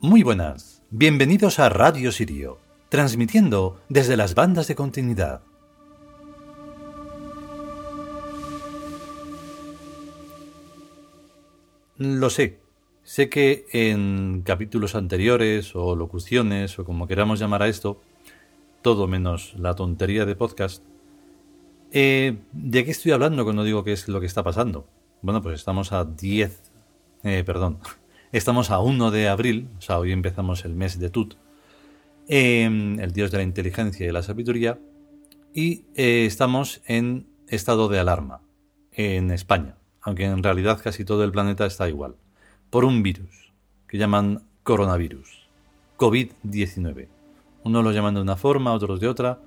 Muy buenas, bienvenidos a Radio Sirio, transmitiendo desde las bandas de continuidad. Lo sé, sé que en capítulos anteriores o locuciones o como queramos llamar a esto, todo menos la tontería de podcast, eh, ¿de qué estoy hablando cuando digo que es lo que está pasando? Bueno, pues estamos a 10, eh, perdón, Estamos a 1 de abril, o sea, hoy empezamos el mes de Tut, em, el dios de la inteligencia y la sabiduría, y eh, estamos en estado de alarma en España, aunque en realidad casi todo el planeta está igual, por un virus que llaman coronavirus, COVID-19. Unos lo llaman de una forma, otros de otra.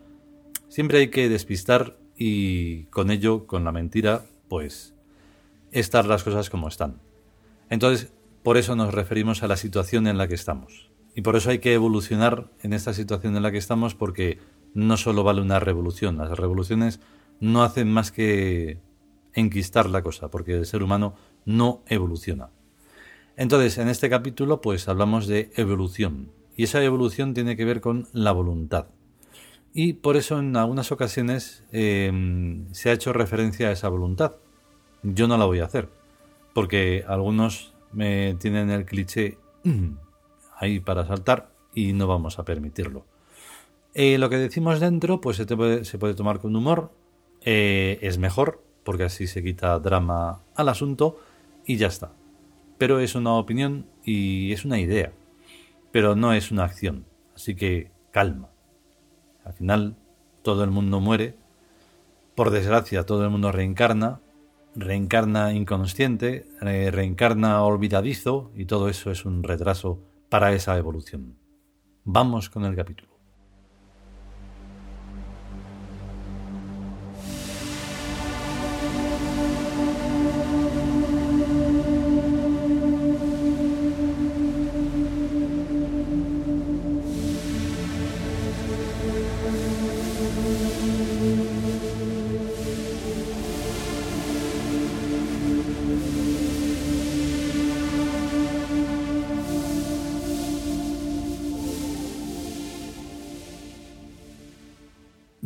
Siempre hay que despistar y con ello, con la mentira, pues estar las cosas como están. Entonces, por eso nos referimos a la situación en la que estamos. Y por eso hay que evolucionar en esta situación en la que estamos porque no solo vale una revolución. Las revoluciones no hacen más que enquistar la cosa, porque el ser humano no evoluciona. Entonces, en este capítulo, pues hablamos de evolución. Y esa evolución tiene que ver con la voluntad. Y por eso en algunas ocasiones em, se ha hecho referencia a esa voluntad. Yo no la voy a hacer, porque algunos me tienen el cliché mm, ahí para saltar y no vamos a permitirlo. Eh, lo que decimos dentro, pues se, puede, tomar con humor, eh, es mejor, porque así se quita drama al asunto y ya está. Pero es una opinión y es una idea, pero no es una acción. Así que calma. Al final, todo el mundo muere. Por desgracia, todo el mundo reencarna reencarna inconsciente, reencarna olvidadizo y todo eso es un retraso para esa evolución. Vamos con el capítulo.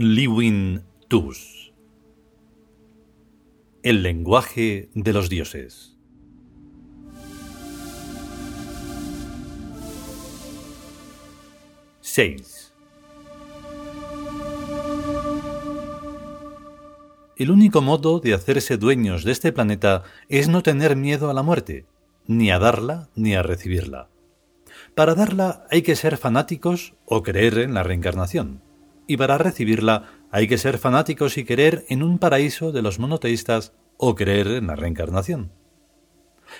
Liwin Tus. El lenguaje de los dioses. Seis. El único modo de hacerse dueños de este planeta es no tener miedo a la muerte, ni a darla ni a recibirla. Para darla hay que ser fanáticos o creer en la reencarnación y para recibirla hay que ser fanáticos y querer en un paraíso de los monoteístas o creer en la reencarnación.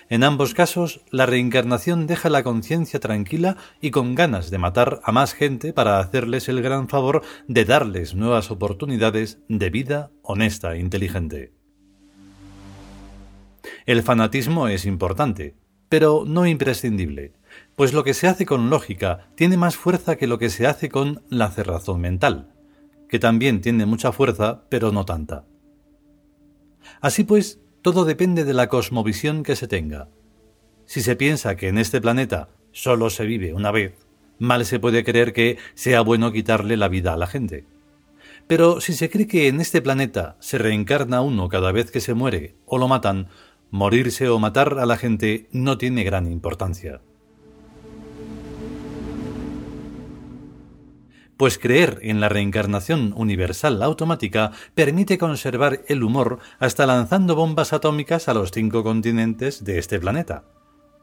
En ambos casos, la reencarnación deja la conciencia tranquila y con ganas de matar a más gente para hacerles el gran favor de darles nuevas oportunidades de vida honesta e inteligente. El fanatismo es importante, pero no imprescindible, pues lo que se hace con lógica tiene más fuerza que lo que se hace con la cerrazón mental, que también tiene mucha fuerza, pero no tanta. Así pues, todo depende de la cosmovisión que se tenga. Si se piensa que en este planeta solo se vive una vez, mal se puede creer que sea bueno quitarle la vida a la gente. Pero si se cree que en este planeta se reencarna uno cada vez que se muere o lo matan, morirse o matar a la gente no tiene gran importancia. Pues creer en la reencarnación universal automática permite conservar el humor hasta lanzando bombas atómicas a los cinco continentes de este planeta,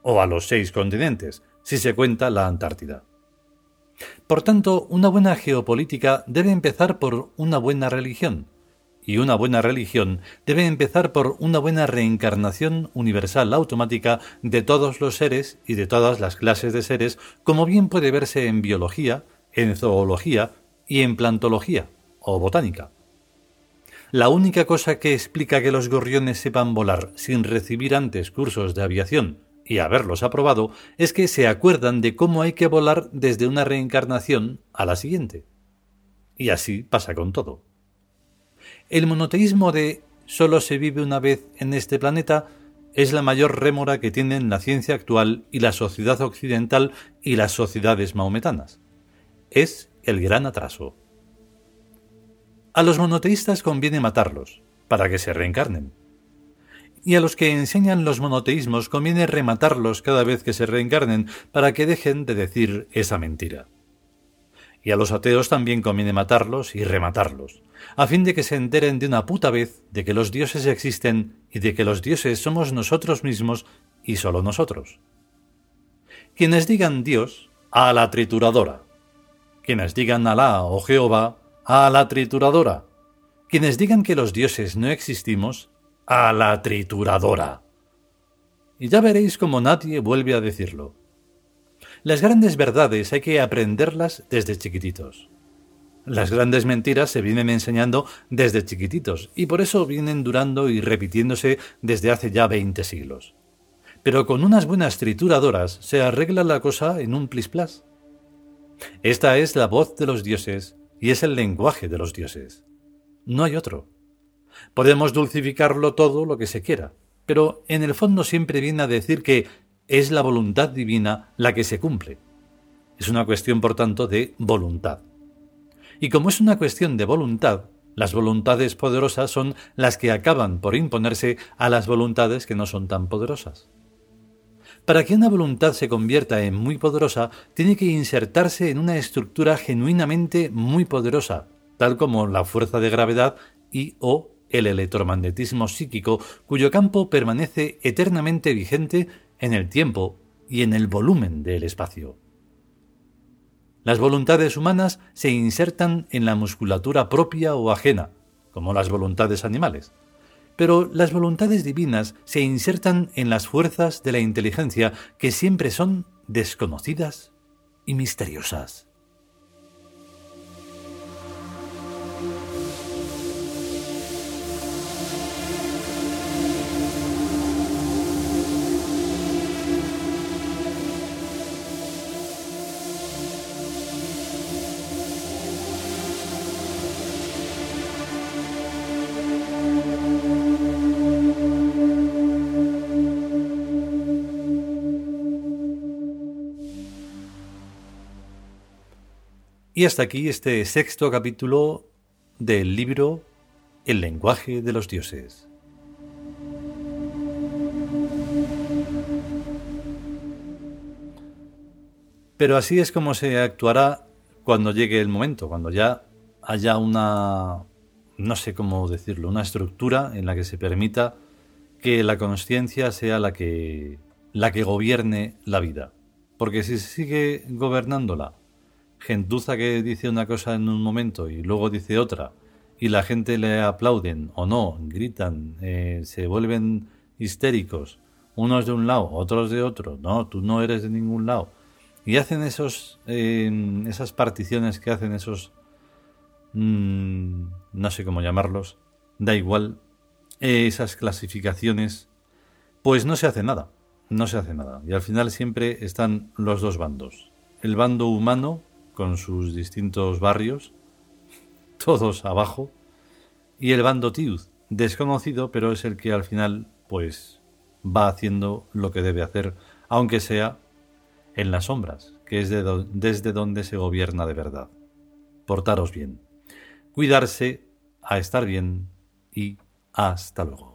o a los seis continentes, si se cuenta la Antártida. Por tanto, una buena geopolítica debe empezar por una buena religión, y una buena religión debe empezar por una buena reencarnación universal automática de todos los seres y de todas las clases de seres, como bien puede verse en biología, en zoología y en plantología o botánica. La única cosa que explica que los gorriones sepan volar sin recibir antes cursos de aviación y haberlos aprobado es que se acuerdan de cómo hay que volar desde una reencarnación a la siguiente. Y así pasa con todo. El monoteísmo de solo se vive una vez en este planeta es la mayor rémora que tienen la ciencia actual y la sociedad occidental y las sociedades maometanas. Es el gran atraso. A los monoteístas conviene matarlos, para que se reencarnen. Y a los que enseñan los monoteísmos conviene rematarlos cada vez que se reencarnen, para que dejen de decir esa mentira. Y a los ateos también conviene matarlos y rematarlos, a fin de que se enteren de una puta vez de que los dioses existen y de que los dioses somos nosotros mismos y solo nosotros. Quienes digan Dios, a la trituradora. Quienes digan Alá o Jehová, a la trituradora. Quienes digan que los dioses no existimos, a la trituradora. Y ya veréis cómo nadie vuelve a decirlo. Las grandes verdades hay que aprenderlas desde chiquititos. Las grandes mentiras se vienen enseñando desde chiquititos y por eso vienen durando y repitiéndose desde hace ya veinte siglos. Pero con unas buenas trituradoras se arregla la cosa en un plis-plas. Esta es la voz de los dioses y es el lenguaje de los dioses. No hay otro. Podemos dulcificarlo todo lo que se quiera, pero en el fondo siempre viene a decir que es la voluntad divina la que se cumple. Es una cuestión, por tanto, de voluntad. Y como es una cuestión de voluntad, las voluntades poderosas son las que acaban por imponerse a las voluntades que no son tan poderosas. Para que una voluntad se convierta en muy poderosa, tiene que insertarse en una estructura genuinamente muy poderosa, tal como la fuerza de gravedad y o el electromagnetismo psíquico, cuyo campo permanece eternamente vigente en el tiempo y en el volumen del espacio. Las voluntades humanas se insertan en la musculatura propia o ajena, como las voluntades animales, pero las voluntades divinas se insertan en las fuerzas de la inteligencia que siempre son desconocidas y misteriosas. Y hasta aquí este sexto capítulo del libro El lenguaje de los dioses. Pero así es como se actuará cuando llegue el momento, cuando ya haya una, no sé cómo decirlo, una estructura en la que se permita que la conciencia sea la que, la que gobierne la vida. Porque si se sigue gobernándola gentuza que dice una cosa en un momento y luego dice otra, y la gente le aplauden o no, gritan, eh, se vuelven histéricos, unos de un lado, otros de otro, no, tú no eres de ningún lado, y hacen esos, em, esas particiones que hacen esos, mm, no sé cómo llamarlos, da igual, esas clasificaciones, pues no se hace nada, no se hace nada, y al final siempre están los dos bandos, el bando humano, con sus distintos barrios, todos abajo, y el bando Tiud, desconocido, pero es el que al final, pues, va haciendo lo que debe hacer, aunque sea en las sombras, que es desde donde se gobierna de verdad. Portaros bien, cuidarse, a estar bien y hasta luego.